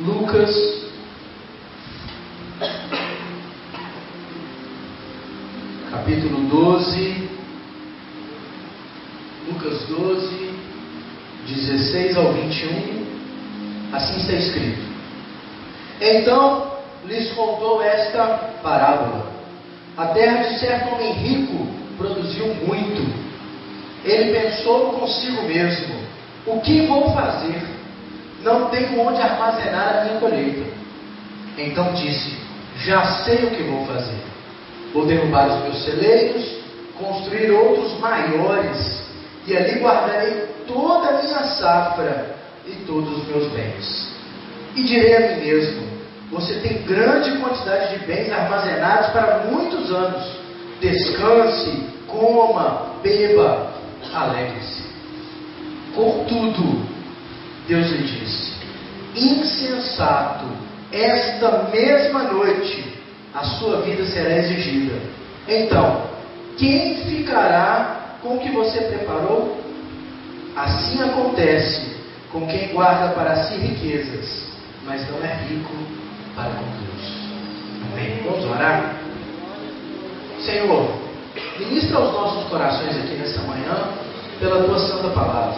Lucas. Capítulo 12. Lucas 12, 16 ao 21. Assim está escrito. Então lhes contou esta parábola. A terra de certo homem rico produziu muito. Ele pensou consigo mesmo: O que vou fazer? Não tenho onde armazenar a minha colheita. Então disse: Já sei o que vou fazer. Vou derrubar os meus celeiros, construir outros maiores, e ali guardarei toda a minha safra e todos os meus bens. E direi a mim mesmo: Você tem grande quantidade de bens armazenados para muitos anos. Descanse, coma, beba, alegre-se. Contudo, Deus lhe disse: Insensato, esta mesma noite a sua vida será exigida. Então, quem ficará com o que você preparou? Assim acontece com quem guarda para si riquezas, mas não é rico para com Deus. Amém? Vamos orar? Senhor, ministra aos nossos corações aqui nessa manhã pela tua santa palavra.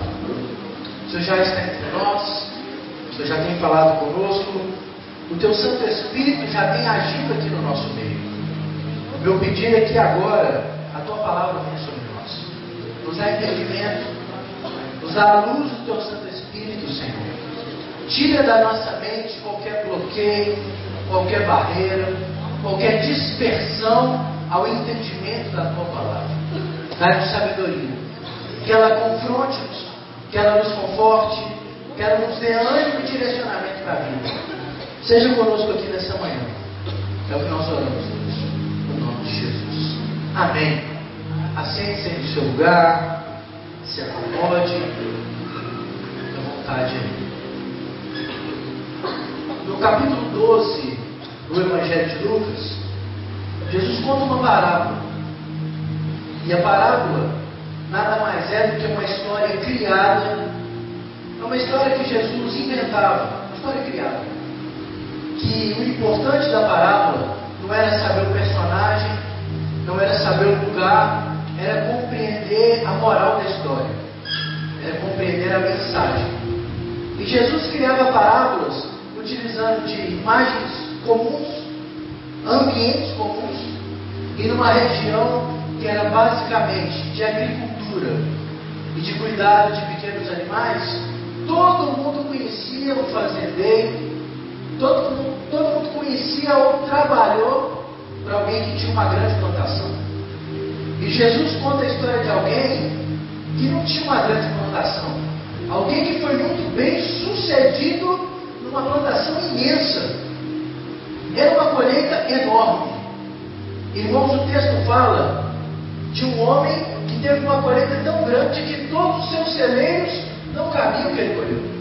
O Senhor já está entre nós, o Senhor já tem falado conosco, o teu Santo Espírito já tem agido aqui no nosso meio. O meu pedido é que agora a tua palavra venha sobre nós, nos dá entendimento, nos dá a luz do teu Santo Espírito, Senhor. Tira da nossa mente qualquer bloqueio, qualquer barreira, qualquer dispersão ao entendimento da tua palavra. Dá-nos sabedoria. Que ela confronte-nos, que ela nos conforte, que ela nos dê ânimo e direcionamento para a vida. Seja conosco aqui nessa manhã. É o que nós oramos, Deus. No nome de Jesus. Amém. Assente-se no seu lugar. Se acomode. À vontade aí. No capítulo 12 do Evangelho de Lucas, Jesus conta uma parábola. E a parábola nada mais é do que uma história criada. É uma história que Jesus inventava. Uma história criada. Que o importante da parábola não era saber o personagem, não era saber o lugar, era compreender a moral da história. Era compreender a mensagem. E Jesus criava parábolas utilizando de imagens comuns, ambientes comuns, e numa região que era basicamente de agricultura e de cuidado de pequenos animais, todo mundo conhecia o fazendeiro, todo mundo, todo mundo conhecia ou trabalhou para alguém que tinha uma grande plantação. E Jesus conta a história de alguém que não tinha uma grande plantação, alguém que foi muito bem sucedido numa plantação imensa. Era uma colheita enorme. Irmãos, o texto fala de um homem teve uma colheita tão grande que todos os seus celeiros não cabiam o que ele colheu.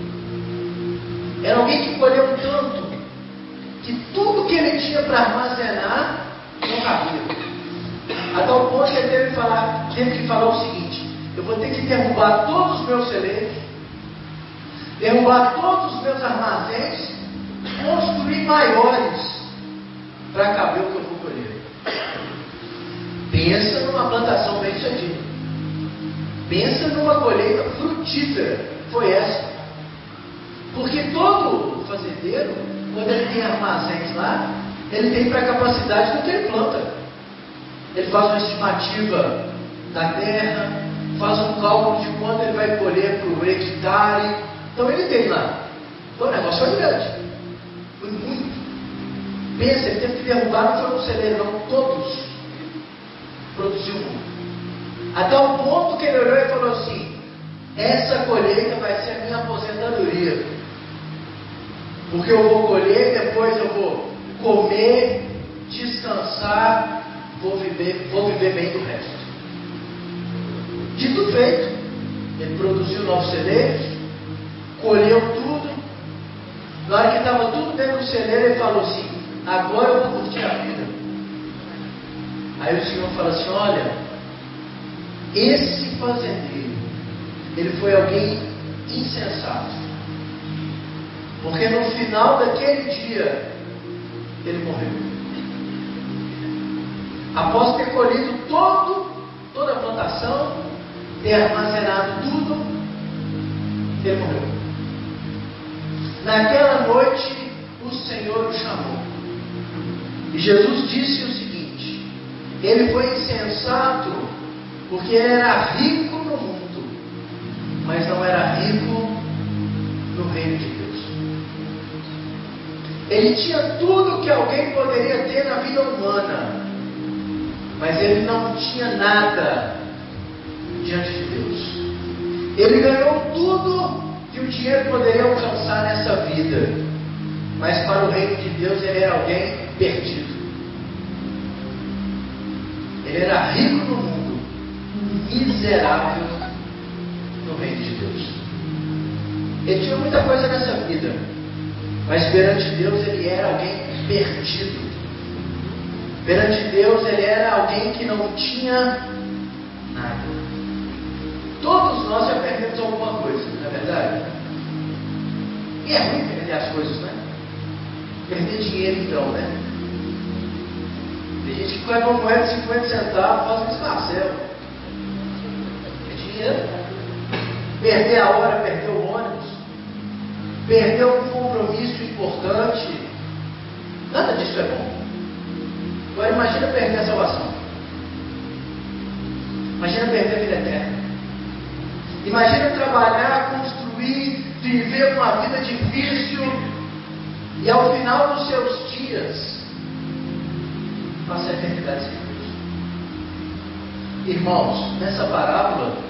Era alguém que colheu tanto que tudo que ele tinha para armazenar não cabia. A tal ponto que ele teve que, falar, teve que falar o seguinte: eu vou ter que derrubar todos os meus celeiros, derrubar todos os meus armazéns, construir maiores para caber o que eu vou colher. Pensa numa plantação bem sucedida. Pensa numa colheita frutífera. Foi essa. Porque todo fazendeiro, quando ele tem armazéns lá, ele tem para a capacidade do que ele planta. Ele faz uma estimativa da terra, faz um cálculo de quanto ele vai colher por hectare. Então ele tem lá. Então o negócio foi grande. Foi muito. Pensa, ele teve que derrubar, não foi um celeiro, não, todos. Produziu muito. Até o ponto que ele olhou e falou assim: essa colheita vai ser a minha aposentadoria. Porque eu vou colher, depois eu vou comer, descansar, vou viver, vou viver bem do resto. Dito feito, ele produziu novos celeiros, colheu tudo. Na hora que estava tudo dentro do celeiro, ele falou assim: agora eu vou curtir a vida. Aí o Senhor fala assim: olha, esse fazendeiro, ele foi alguém insensato. Porque no final daquele dia, ele morreu. Após ter colhido todo, toda a plantação, ter armazenado tudo, ele morreu. Naquela noite, o Senhor o chamou. E Jesus disse o seguinte: Ele foi insensato, porque ele era rico no mundo, mas não era rico no reino de Deus. Ele tinha tudo que alguém poderia ter na vida humana, mas ele não tinha nada diante de Deus. Ele ganhou tudo que o dinheiro poderia alcançar nessa vida, mas para o reino de Deus ele era alguém perdido. Ele era rico no miserável no reino de Deus. Ele tinha muita coisa nessa vida, mas perante Deus ele era alguém perdido. Perante Deus ele era alguém que não tinha nada. Todos nós já perdemos alguma coisa, não é verdade? E é ruim perder as coisas, né? Perder dinheiro então, né? Tem gente que leva uma moeda de 50 centavos, faz um escarcel. Dinheiro. Perder a hora, perder o ônibus, perder um compromisso importante. Nada disso é bom. Agora imagina perder a salvação. Imagina perder a vida eterna. Imagina trabalhar, construir, viver uma vida difícil e ao final dos seus dias passar a eternidade sem Deus. Irmãos, nessa parábola,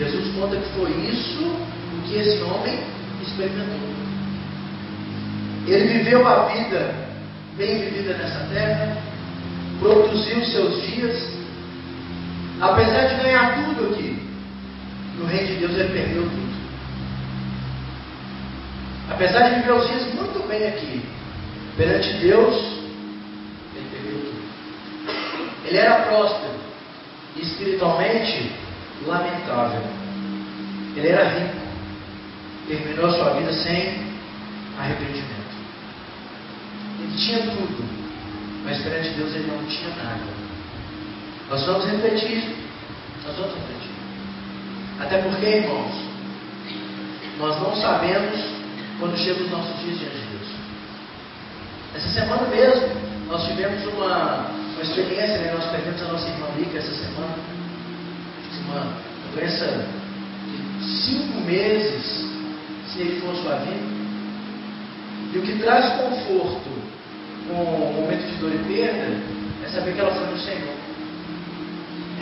Jesus conta que foi isso o que esse homem experimentou. Ele viveu a vida bem vivida nessa terra, produziu seus dias, apesar de ganhar tudo aqui, no reino de Deus ele perdeu tudo. Apesar de viver os dias muito bem aqui, perante Deus, ele perdeu tudo. Ele era próspero, espiritualmente lamentável. Ele era rico, terminou sua vida sem arrependimento. Ele tinha tudo, mas perante Deus ele não tinha nada. Nós vamos refletir. Nós vamos refletir. Até porque, irmãos, nós não sabemos quando chegam os nossos dias diante de Deus. Essa semana mesmo, nós tivemos uma, uma experiência, né? nós perdemos a nossa irmã Lica essa semana. Uma doença de cinco meses, se ele for sua vida. E o que traz conforto com um momento de dor e perda, é saber que ela foi no Senhor.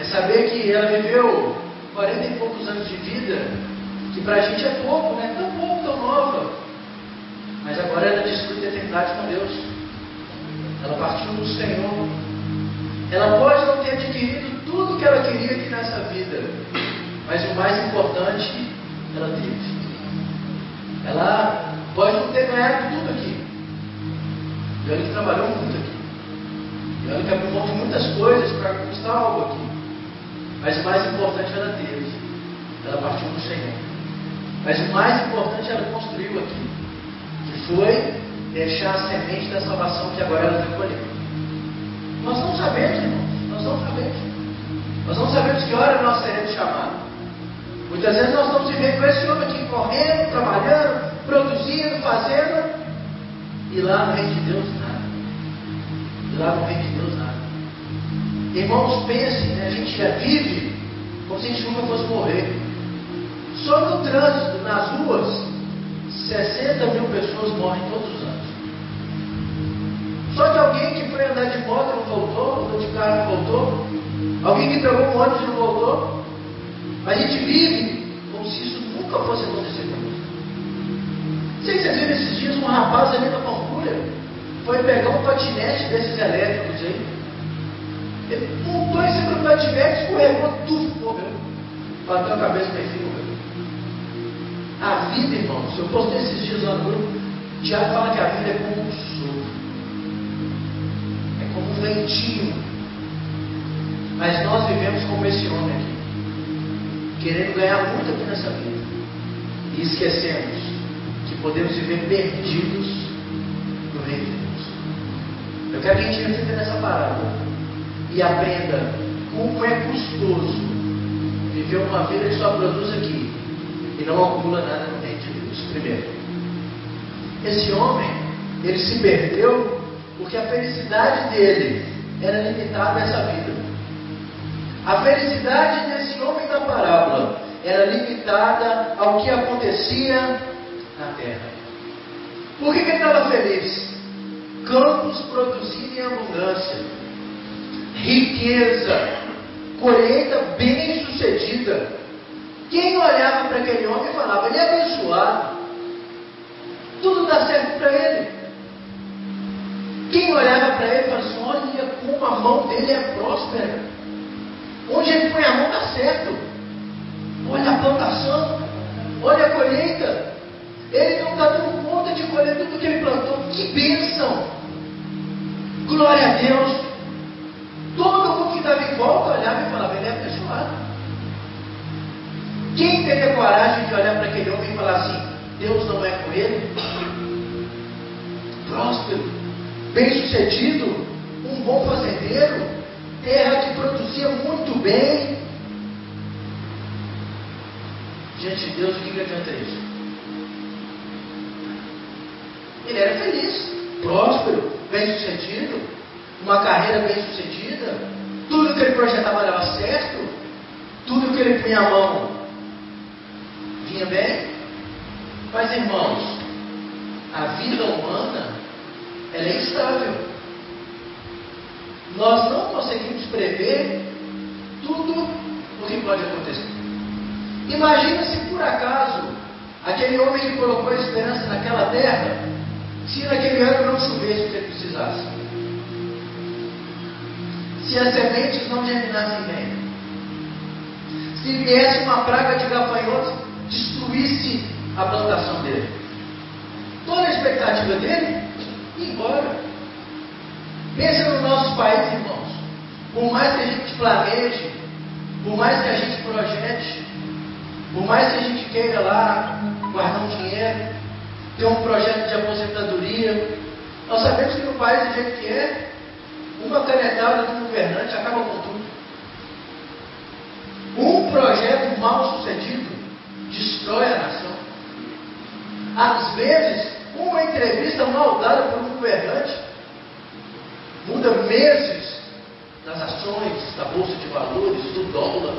É saber que ela viveu 40 e poucos anos de vida, que para a gente é pouco, né? Tão pouco, tão nova. Mas agora ela desfruta a eternidade com Deus. Ela partiu do Senhor. Ela pode não ter adquirido tudo que ela queria aqui nessa vida, mas o mais importante, ela teve. Ela pode não ter ganhado tudo aqui, e olha que trabalhou muito aqui. E olha que abriu mão de muitas coisas para conquistar algo aqui. Mas o mais importante ela teve. Ela partiu do Senhor. Mas o mais importante ela construiu aqui. Que foi deixar a semente da salvação que agora ela está colhendo. Nós não sabemos, irmãos. Nós não sabemos. Nós não sabemos que hora nós seremos chamados. Muitas vezes nós estamos vivendo com esse homem aqui correndo, trabalhando, produzindo, fazendo, e lá no reino de Deus, nada. E lá no reino de Deus, nada. Irmãos, pensem, né? a gente já vive como se a gente nunca fosse morrer. Só no trânsito, nas ruas, 60 mil pessoas morrem todos os anos. Só que alguém que foi andar de moto não voltou, andou de carro não voltou, alguém que pegou um ônibus não voltou. A gente vive como se isso nunca fosse acontecer conosco. Sei se vocês viram esses dias um rapaz ali na foi pegar um patinete desses elétricos aí. Ele montou em cima do patinete, escorregou, tudo, morreu. Bateu a cabeça no filho, morreu. A vida, irmãos, eu postei esses dias lá no grupo, Tiago fala que a vida é como um sopro. É como um ventinho. Mas nós vivemos como esse homem aqui. Querendo ganhar muito aqui nessa vida. E esquecemos que podemos viver perdidos no reino de Deus. Eu quero que a gente reflita nessa parábola e aprenda como é custoso viver uma vida que só produz aqui e não acumula nada no reino de Deus. Primeiro, esse homem, ele se perdeu porque a felicidade dele era limitada a essa vida. A felicidade desse homem da parábola era limitada ao que acontecia na terra. Por que, que ele estava feliz? Campos produzindo em abundância, riqueza, colheita bem sucedida. Quem olhava para aquele homem falava, ele é abençoado, tudo dá certo para ele. Quem olhava para ele falava assim, olha como a mão dele é próspera. Onde ele põe a mão está certo. Olha a plantação, olha a colheita. Ele não está dando conta de colher tudo que ele plantou. Que bênção! Glória a Deus! Todo mundo que estava em volta olhava e falava, ele é abençoado. Quem teria coragem de olhar para aquele homem e falar assim, Deus não é com ele? Próspero, bem-sucedido, um bom fazendeiro, terra que produzia muito bem. Diante de Deus, o que, que adianta isso? Ele era feliz, próspero, bem-sucedido, uma carreira bem-sucedida, tudo que ele projetava dava certo, tudo que ele punha a mão vinha bem. Mas irmãos, a vida humana ela é instável. Nós não conseguimos prever tudo o que pode acontecer. Imagina se por acaso aquele homem que colocou a esperança naquela terra, se naquele ano não chovesse o que ele precisasse. Se as sementes não germinassem bem. Se viesse uma praga de gafanhotos, destruísse a plantação dele. Toda a expectativa dele embora. Pensa no nosso país, irmãos. Por mais que a gente planeje, por mais que a gente projete, por mais que a gente queira lá guardar um dinheiro, ter um projeto de aposentadoria, nós sabemos que no país do jeito que é, uma canetada do governante acaba com tudo. Um projeto mal sucedido destrói a nação. Às vezes, uma entrevista mal dada por um governante muda meses das ações, da bolsa de valores, do dólar.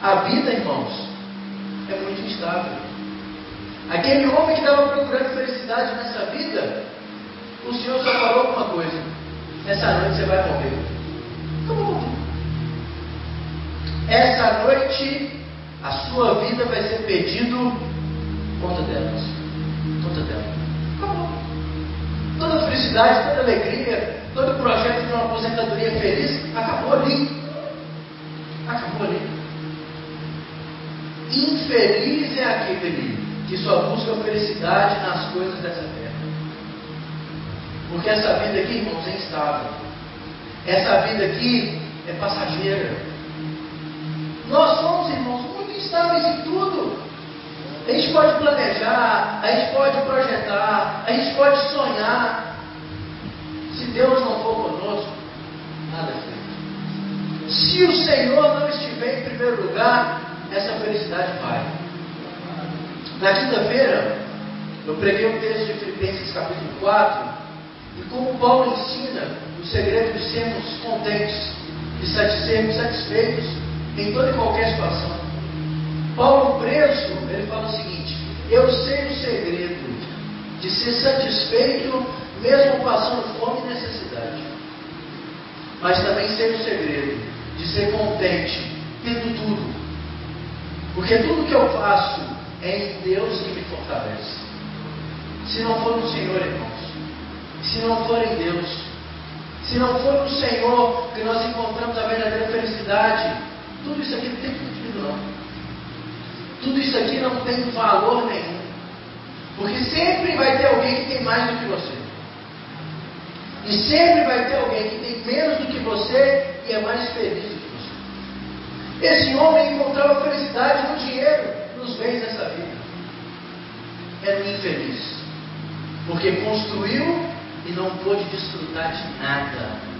A vida, irmãos, é muito instável. Aquele homem que estava procurando felicidade nessa vida, o Senhor só falou uma coisa: essa noite você vai morrer. Acabou. Essa noite a sua vida vai ser pedido conta delas. Conta dela. Acabou. Toda felicidade, toda alegria, todo projeto de uma aposentadoria feliz, acabou ali. Acabou ali. Infeliz é aquele que só busca felicidade nas coisas dessa terra. Porque essa vida aqui, irmãos, é instável. Essa vida aqui é passageira. Nós somos, irmãos, muito instáveis em tudo. A gente pode planejar, a gente pode projetar, a gente pode sonhar. Se Deus não for conosco, nada é feito. Se o Senhor não estiver em primeiro lugar, essa felicidade vai. Na quinta-feira, eu preguei um texto de Filipenses capítulo 4, e como Paulo ensina o segredo de sermos contentes, de sermos satisfeitos em toda e qualquer situação. Paulo preso, ele fala o seguinte: Eu sei o segredo de ser satisfeito mesmo passando fome e necessidade. Mas também sei o segredo de ser contente tendo tudo. Porque tudo que eu faço é em Deus que me fortalece. Se não for no Senhor, irmãos, se não for em Deus, se não for no Senhor que nós encontramos a verdadeira felicidade, tudo isso aqui não tem sentido não. Tudo isso aqui não tem valor nenhum. Porque sempre vai ter alguém que tem mais do que você. E sempre vai ter alguém que tem menos do que você e é mais feliz do que você. Esse homem encontrava felicidade no dinheiro, nos bens dessa vida. era um infeliz. Porque construiu e não pôde desfrutar de nada.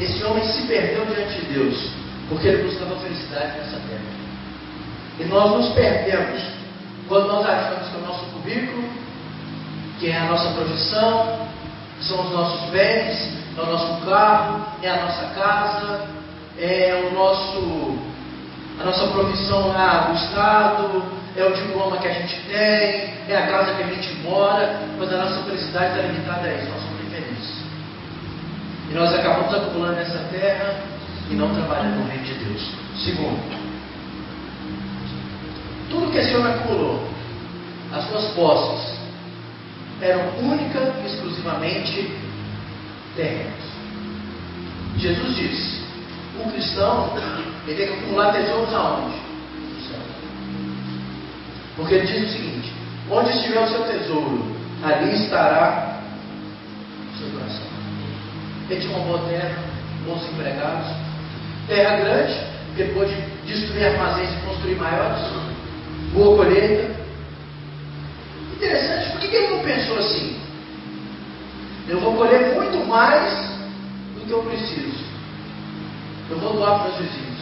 Esse homem se perdeu diante de Deus, porque ele buscava felicidade nessa terra. E nós nos perdemos quando nós achamos que o nosso currículo, que é a nossa profissão, são os nossos bens, é o nosso carro, é a nossa casa, é o nosso, a nossa profissão lá no Estado, é o diploma que a gente tem, é a casa que a gente mora, mas a nossa felicidade está limitada a isso, nós somos infelizes. E nós acabamos acumulando nessa terra e não trabalhando no reino de Deus. Segundo, tudo que esse homem acumulou, as suas posses, eram única e exclusivamente terrenos. Jesus disse: um cristão ele tem que acumular tesouros aonde? No céu. Porque ele diz o seguinte: onde estiver o seu tesouro, ali estará o seu coração. Ele tinha uma boa terra, bons empregados, terra grande, que ele pôde destruir armazéns e construir maiores, boa colheita. Interessante, por que ele não pensou assim? Eu vou colher muito mais do que eu preciso. Eu vou doar para os vizinhos.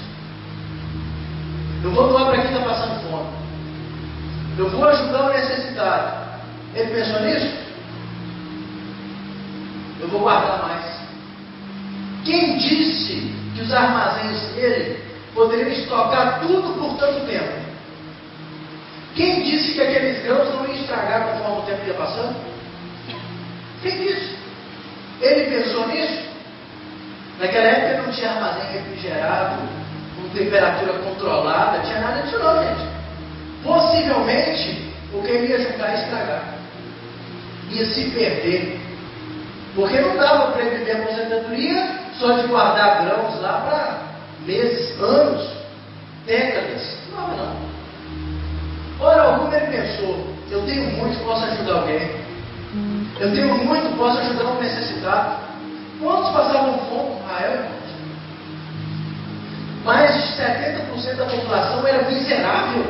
Eu vou doar para quem está passando fome. Eu vou ajudar o necessitado. Ele pensou nisso? Eu vou guardar mais. Quem disse que os armazéns dele poderiam estocar tudo por tanto tempo? Quem disse que aqueles grãos não iam estragar conforme o tempo ia passando? Quem disse? Ele pensou nisso? Naquela época não tinha armazém refrigerado, com temperatura controlada, tinha nada disso não, gente. Possivelmente, o que ele ia juntar ia estragar. Ia se perder. Porque não dava para ele viver a aposentadoria só de guardar grãos lá para meses, anos, décadas. Não não. Ora alguma ele pensou, eu tenho muito, posso ajudar alguém. Eu tenho muito, posso ajudar um necessitado. Quantos passavam fome em Israel? Mais de 70% da população era miserável.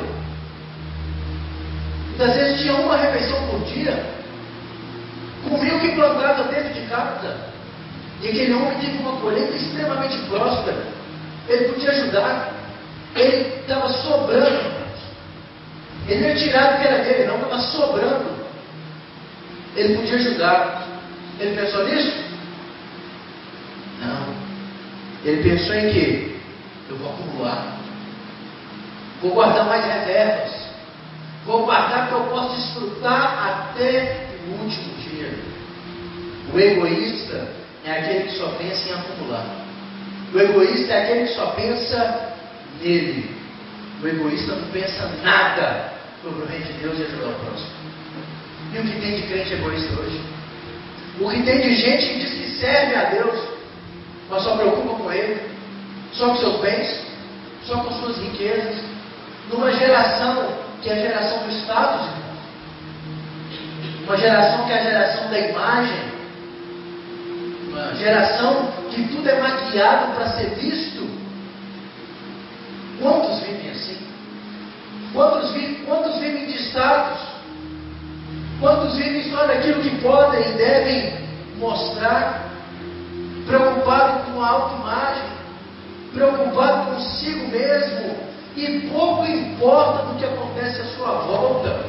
Muitas vezes tinha uma refeição por dia. Comia o que plantava dentro de casa. E aquele homem teve uma colheita extremamente próspera. Ele podia ajudar. Ele estava sobrando. Ele não ia tirar do que era dele, não, estava sobrando. Ele podia ajudar. Ele pensou nisso? Não. Ele pensou em que? Eu vou acumular. Vou guardar mais reservas. Vou guardar que eu possa desfrutar até o último dia. O egoísta é aquele que só pensa em acumular. O egoísta é aquele que só pensa nele. O egoísta não pensa nada sobre o reino de Deus e ajudar o próximo. E o que tem de crente egoísta hoje? O que tem de gente que diz que serve a Deus, mas só preocupa com Ele, só com seus bens, só com suas riquezas, numa geração que é a geração do status, uma geração que é a geração da imagem, uma geração que tudo é maquiado para ser visto. Quantos vivem assim? Quantos, vivem, quantos vivem de status? Quantos vivem só daquilo que podem e devem mostrar? Preocupado com a autoimagem, preocupado consigo mesmo, e pouco importa do que acontece à sua volta.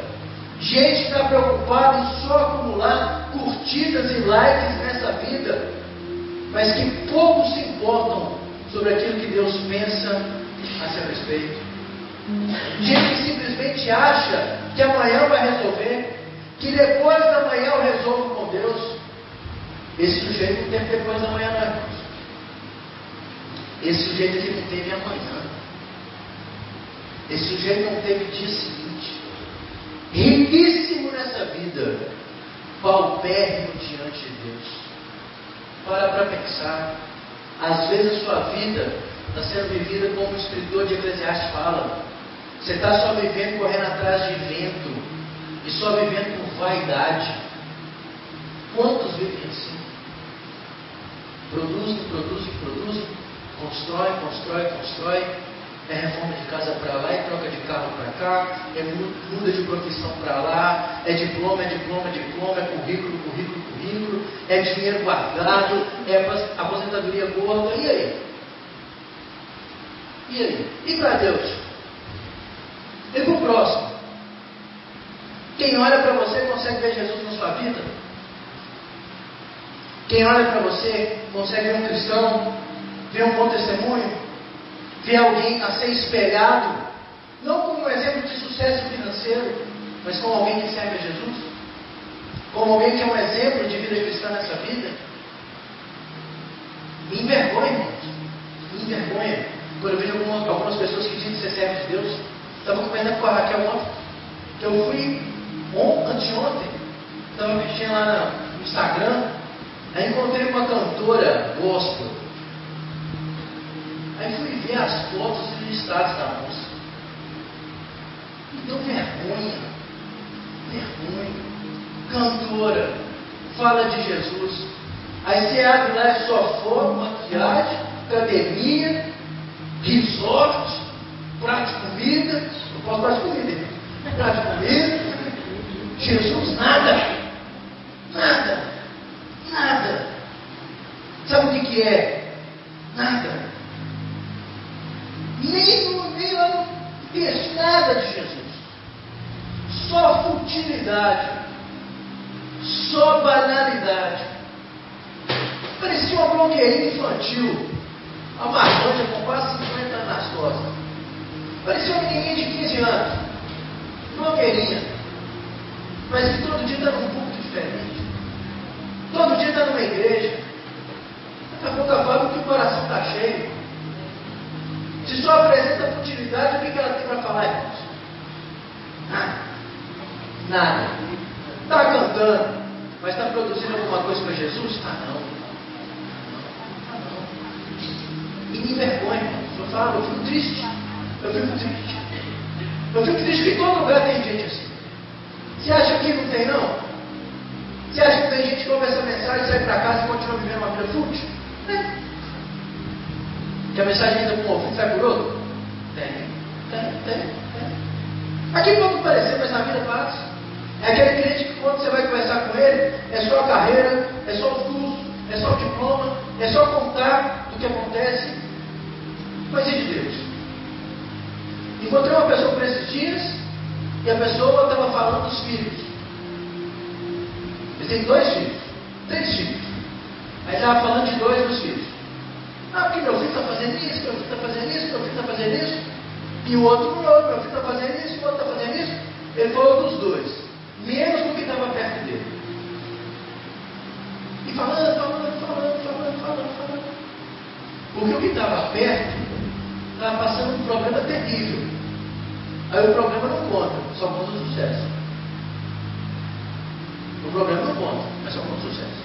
Gente está preocupada em só acumular curtidas e likes nessa vida, mas que pouco se importam sobre aquilo que Deus pensa a seu respeito. Gente que simplesmente acha que amanhã vai resolver, que depois da manhã eu resolvo com Deus. Esse sujeito não teve depois da manhã, não, irmãos. Esse sujeito aqui não teve amanhã. Esse sujeito não teve dia seguinte. Riquíssimo nessa vida, paupérrimo diante de Deus. Para para pensar. Às vezes a sua vida está sendo vivida como o escritor de Eclesiastes fala. Você está só vivendo correndo atrás de vento e só vivendo com vaidade. Quantos vivem assim? Produzem, produzem, produzem, constrói, constrói, constrói, é reforma de casa para lá e troca de carro para cá, é muda de profissão para lá, é diploma, é diploma, diploma, é currículo, currículo, currículo, é dinheiro guardado, é aposentadoria gorda, e aí? E aí? E para Deus? E para o próximo? Quem olha para você consegue ver Jesus na sua vida? Quem olha para você consegue ver um cristão, ver um bom testemunho? ver alguém a ser espelhado, não como um exemplo de sucesso financeiro, mas como alguém que serve a Jesus, como alguém que é um exemplo de vida cristã nessa vida. Me envergonha. Me envergonha. Quando eu vejo algumas, algumas pessoas que dizem ser servo de Deus. Estava comentando com a Raquel ontem. Que eu fui on, anteontem. Estava mexendo lá no Instagram. Aí encontrei uma cantora gospel Aí fui ver as fotos listados da moça. Me deu vergonha. Vergonha. Cantora. Fala de Jesus. Aí você abre lá e só foto, maquiagem, academia, resort, prato de comida. Não posso prato de comida, prato de comida. Jesus, nada. Nada. Nada. Sabe o que, que é? Nada nem, nem lá fez nada de Jesus. Só futilidade, só banalidade. Parecia uma blogueirinha infantil, uma marmanja com quase 50 anos nas costas. Parecia uma menininha de 15 anos, blogueirinha, mas que todo dia está num culto diferente. Todo dia está numa igreja. Daqui a pouco a fala que o coração está cheio. Se só apresenta futilidade, o que ela tem para falar, irmãos? Nada. Nada. Está cantando, mas está produzindo alguma coisa para Jesus? Ah, não. Ah, não. E me envergonha, irmãos. Eu falo, eu fico triste. Eu fico triste. Eu fico triste que todo lugar tem gente assim. Você acha que não tem, não? Você acha que tem gente que ouve essa mensagem, sai para casa e continua vivendo uma vida fútil? É. Que a mensagem entra um ouvido sai por outro? Tem, tem, tem, tem. Aqui pode parecer, mas na vida passa. É aquele cliente que quando você vai conversar com ele, é só a carreira, é só o curso, é só o diploma, é só contar do que acontece. Mas e de Deus? Encontrei uma pessoa por esses dias e a pessoa estava falando dos filhos. Ele tem dois filhos, três filhos. Aí estava falando de dois dos filhos. Ah, porque meu filho está fazendo isso, meu filho está fazendo isso, meu filho está fazendo isso. E o outro não, meu filho está fazendo isso, o outro está fazendo isso. Ele falou dos dois, menos do que estava perto dele. E falando, falando, falando, falando, falando, falando. Porque o que estava perto estava passando um problema terrível. Aí o problema não conta, só conta o sucesso. O problema não conta, mas só conta o sucesso.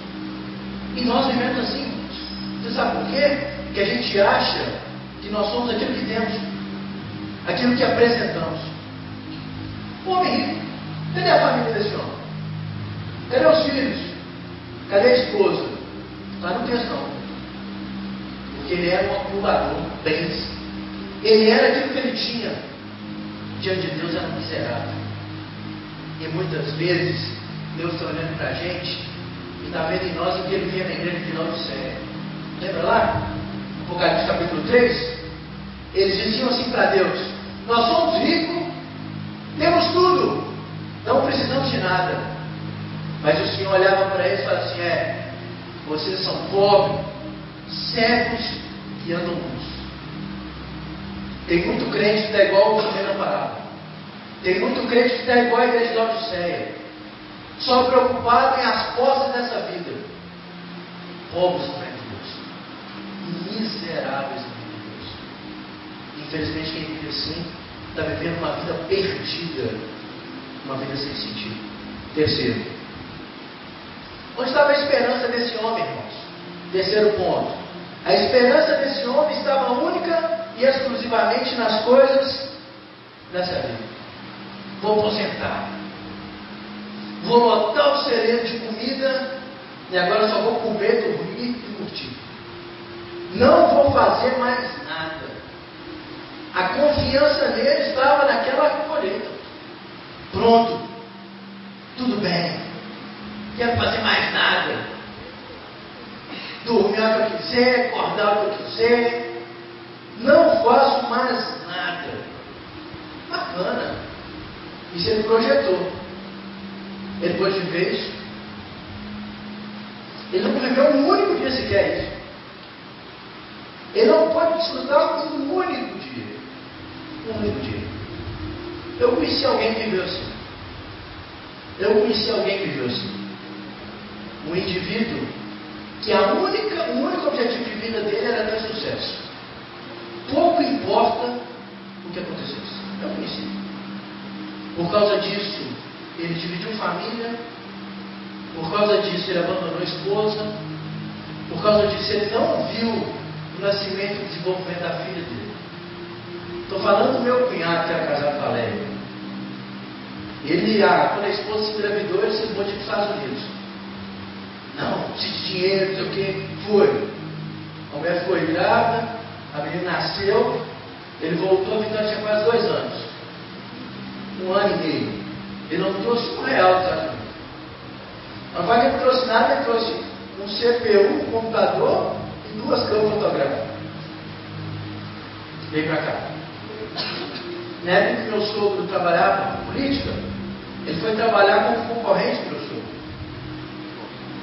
E nós vivemos assim. Você sabe por quê? que a gente acha que nós somos aquilo que temos, aquilo que apresentamos. O homem rico, cadê a família desse homem? Cadê os filhos? Cadê a esposa? Lá não tem não. Porque ele era um acumulador, bens. Ele era aquilo que ele tinha. Diante de Deus era um miserável. E muitas vezes Deus está olhando para a gente e está vendo em nós o que ele via na igreja de final do céu. Lembra lá? Apocalipse capítulo 3, eles diziam assim para Deus: Nós somos ricos, temos tudo, não precisamos de nada. Mas o Senhor olhava para eles e falava assim: É, vocês são pobres, cegos e andam. Tem muito crente que está igual o primeiro parábola. Tem muito crente que está igual a igreja de Laodiceia. Só preocupado em as posses dessa vida. Pobres miseráveis na Deus. Infelizmente, quem vive assim está vivendo uma vida perdida, uma vida sem sentido. Terceiro, onde estava a esperança desse homem, irmãos? Terceiro ponto. A esperança desse homem estava única e exclusivamente nas coisas dessa vida. Vou aposentar. Vou lotar o celeiro de comida e agora só vou comer, dormir e curtir. Não vou fazer mais nada. A confiança nele estava naquela colheita. Pronto. Tudo bem. Quero fazer mais nada. Dormir hora que eu quiser, acordar hora que eu quiser. Não faço mais nada. Bacana. Isso ele projetou. Ele pôde viver isso. Ele não viveu um único dia sequer isso. Ele não pode desfrutar um único dia. Um único dia. Eu conheci alguém que viveu assim. Eu conheci alguém que viveu assim. Um indivíduo que a única, o único objetivo de vida dele era ter sucesso. Pouco importa o que acontecesse. Eu conheci. Por causa disso, ele dividiu família. Por causa disso, ele abandonou a esposa. Por causa disso, ele não viu o nascimento e o desenvolvimento da filha dele. Estou falando do meu cunhado que era casado com a Lélia. Ele, ah, quando a esposa se engravidou, ele se mudou para os Estados Unidos. Não, preciso de dinheiro, não sei o quê. Foi. A mulher foi grávida, a menina nasceu, ele voltou, a menina tinha quase dois anos. Um ano e meio. Ele não trouxe um real dos Estados Unidos. Não vai que ele trouxe nada, ele trouxe um CPU, um computador e duas câmeras fotográficas. Veio para cá. Na época que meu sogro trabalhava com política, ele foi trabalhar como concorrente do meu sogro.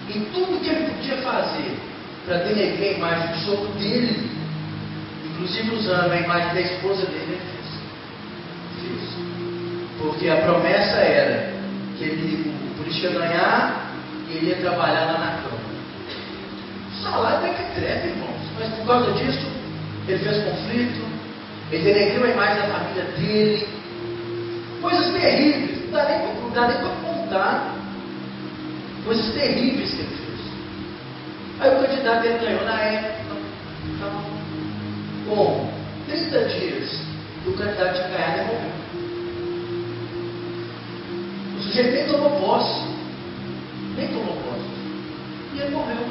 E tudo que ele podia fazer para denegrir a imagem do sogro dele, inclusive usando a imagem da esposa dele. Porque a promessa era que ele, o político ia ganhar ele ia trabalhar lá na Câmara. O salário é que treve, irmãos. Mas por causa disso, ele fez conflito, ele denegriu a imagem da família dele. Coisas terríveis, não dá nem, não dá nem para contar. Coisas terríveis que ele fez. Aí o candidato ele ganhou na época. Com 30 dias, o candidato tinha ganhado e morreu. O sujeito nem tomou posse. Nem tomou posse. E ele morreu.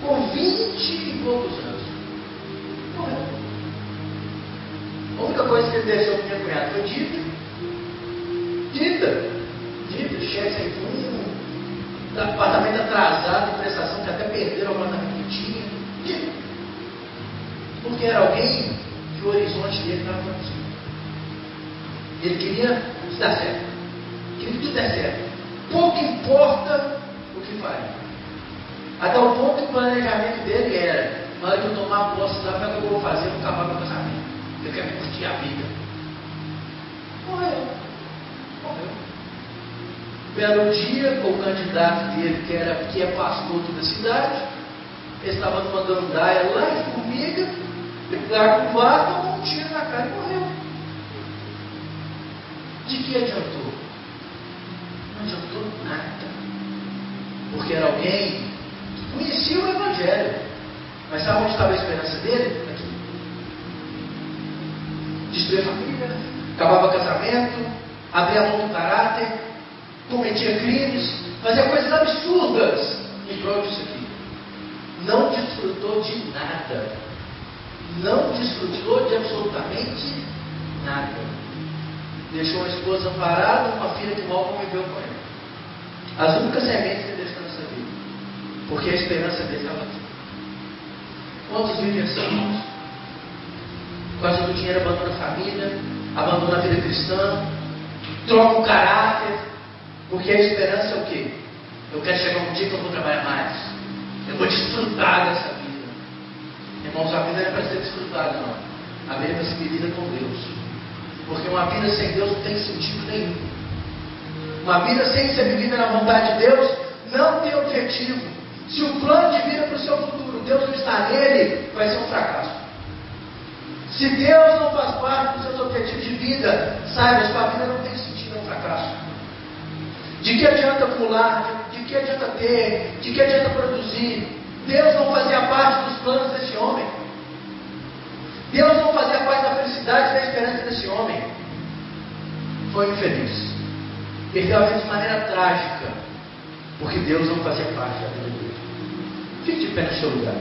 Com 20 e poucos anos. Morreu. A única coisa que ele deixou para minha cunhada foi dita. Dita. Dita, cheque sem fundo, apartamento atrasado de prestação, que até perderam o apartamento que tinha. Dita. Porque era alguém que o horizonte dele estava contigo. Ele queria que dar certo. Queria que tudo der certo. Pouco importa o que faz. Até o ponto que o planejamento dele era, na hora que eu tomar posse, sabe o que eu vou fazer? Vou acabar meu casamento. Eu quero curtir a vida. Morreu. Morreu. Belo dia, o candidato dele, que, era, que é pastor da cidade, ele estava numa gandaia lá em Formiga, com vaca, tomou um tiro na cara e morreu. De que adiantou? Não adiantou nada. Porque era alguém que conhecia o Evangelho. Mas sabe onde estava a esperança dele? Aqui. Destruir a família, acabava casamento, abria mão do caráter, cometia crimes, fazia coisas absurdas em prol disso aqui. Não desfrutou de nada. Não desfrutou de absolutamente nada. Deixou uma esposa parada, uma filha que mal conviveu com ele. As únicas sementes que deixou nessa vida. Porque a esperança dele estava aqui. Quantos vivem assim, causa do dinheiro abandona a família, abandona a vida cristã, troca o caráter, porque a esperança é o quê? Eu quero chegar um dia que eu vou trabalhar mais. Eu vou desfrutar dessa. Irmãos, a vida é para ser desfrutada, não. A vida é ser vivida com Deus. Porque uma vida sem Deus não tem sentido nenhum. Uma vida sem ser vivida na vontade de Deus não tem objetivo. Se o plano de vida para o seu futuro, Deus não está nele, vai ser um fracasso. Se Deus não faz parte dos seus objetivos de vida, saiba, sua vida não tem sentido, é um fracasso. De que adianta pular? De que adianta ter? De que adianta produzir? Deus não fazia parte dos planos desse homem. Deus não fazia parte da felicidade e da esperança desse homem. Foi infeliz. Perdeu a vida de maneira trágica. Porque Deus não fazia parte da vida dele. Fique de pé no seu lugar.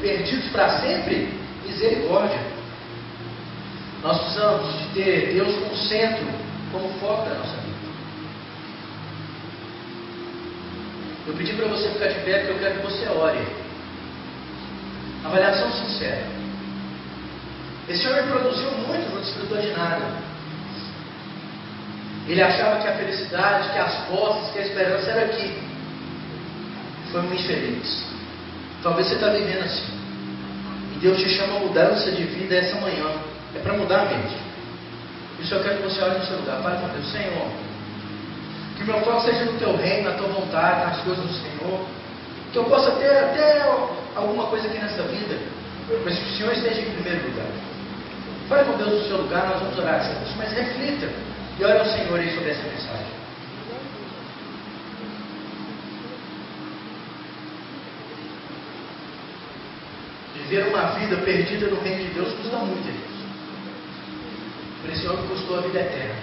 Perdidos para sempre, misericórdia. Nós precisamos de ter Deus como centro, como foco da nossa vida. Eu pedi para você ficar de pé porque eu quero que você ore. Avaliação sincera. Esse homem produziu muito, não desfrutou de nada. Ele achava que a felicidade, que as posses, que a esperança era aqui. Foi muito infeliz. Talvez você está vivendo assim. E Deus te chama a mudança de vida essa manhã. É para mudar mente. Isso eu quero que você olhe no seu lugar. Fale com Deus, Senhor. Que meu foco seja no teu reino, na tua vontade, nas coisas do Senhor. Que eu possa ter até alguma coisa aqui nessa vida. Mas que o Senhor esteja em primeiro lugar. Fale com Deus no seu lugar, nós vamos orar juntos. Mas reflita e ore ao Senhor aí sobre essa mensagem. Viver uma vida perdida no reino de Deus custa muito, irmãos. Por esse homem custou a vida eterna.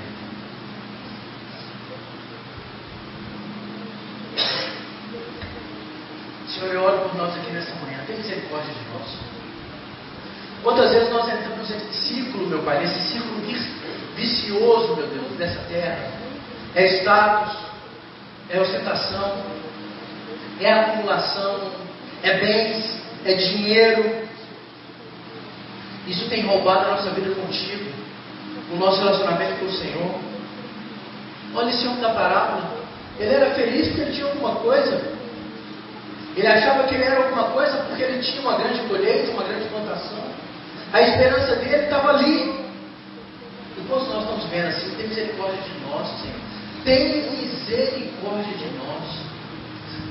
Senhor, eu oro por nós aqui nessa manhã. Tem misericórdia de nós. Quantas vezes nós entramos nesse ciclo, meu Pai, nesse ciclo vicioso, meu Deus, dessa terra? É status, é ostentação, é acumulação, é bens, é dinheiro. Isso tem roubado a nossa vida contigo, o nosso relacionamento com o Senhor. Olha esse homem da parábola. Ele era feliz porque ele tinha alguma coisa. Ele achava que ele era alguma coisa porque ele tinha uma grande colheita, uma grande plantação. A esperança dele estava ali. Enquanto nós estamos vendo assim, tem misericórdia de nós, Senhor. Tem misericórdia de nós.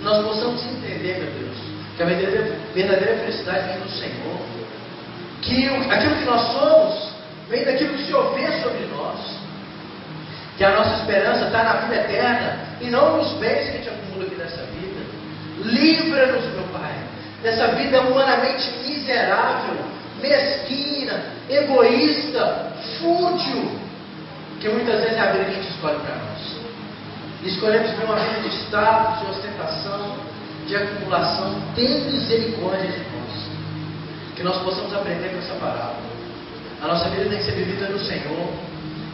Nós possamos entender, meu Deus, que a verdadeira, verdadeira felicidade vem do Senhor. Que aquilo que nós somos vem daquilo que Senhor vê sobre nós. Que a nossa esperança está na vida eterna e não nos bens que a gente acumula aqui nessa vida. Livra-nos, meu Pai, dessa vida humanamente miserável, mesquina, egoísta, fútil, que muitas vezes é a vida que a gente escolhe para nós. Escolhemos ter uma vida de status, de ostentação, de acumulação. Tem misericórdia de nós. Que nós possamos aprender com essa parábola. A nossa vida tem que ser vivida no Senhor,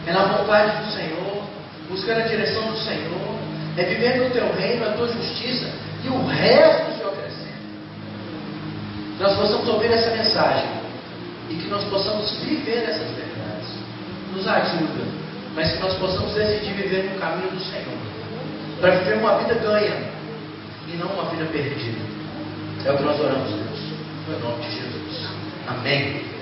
é na vontade do Senhor, buscando a direção do Senhor, é viver no teu reino, a tua justiça e o resto Senhor crescendo. Que nós possamos ouvir essa mensagem e que nós possamos viver essas verdades. Nos ajuda, mas que nós possamos decidir viver no caminho do Senhor, para viver uma vida ganha e não uma vida perdida. É o que nós oramos, Deus, no nome de Jesus. Amém.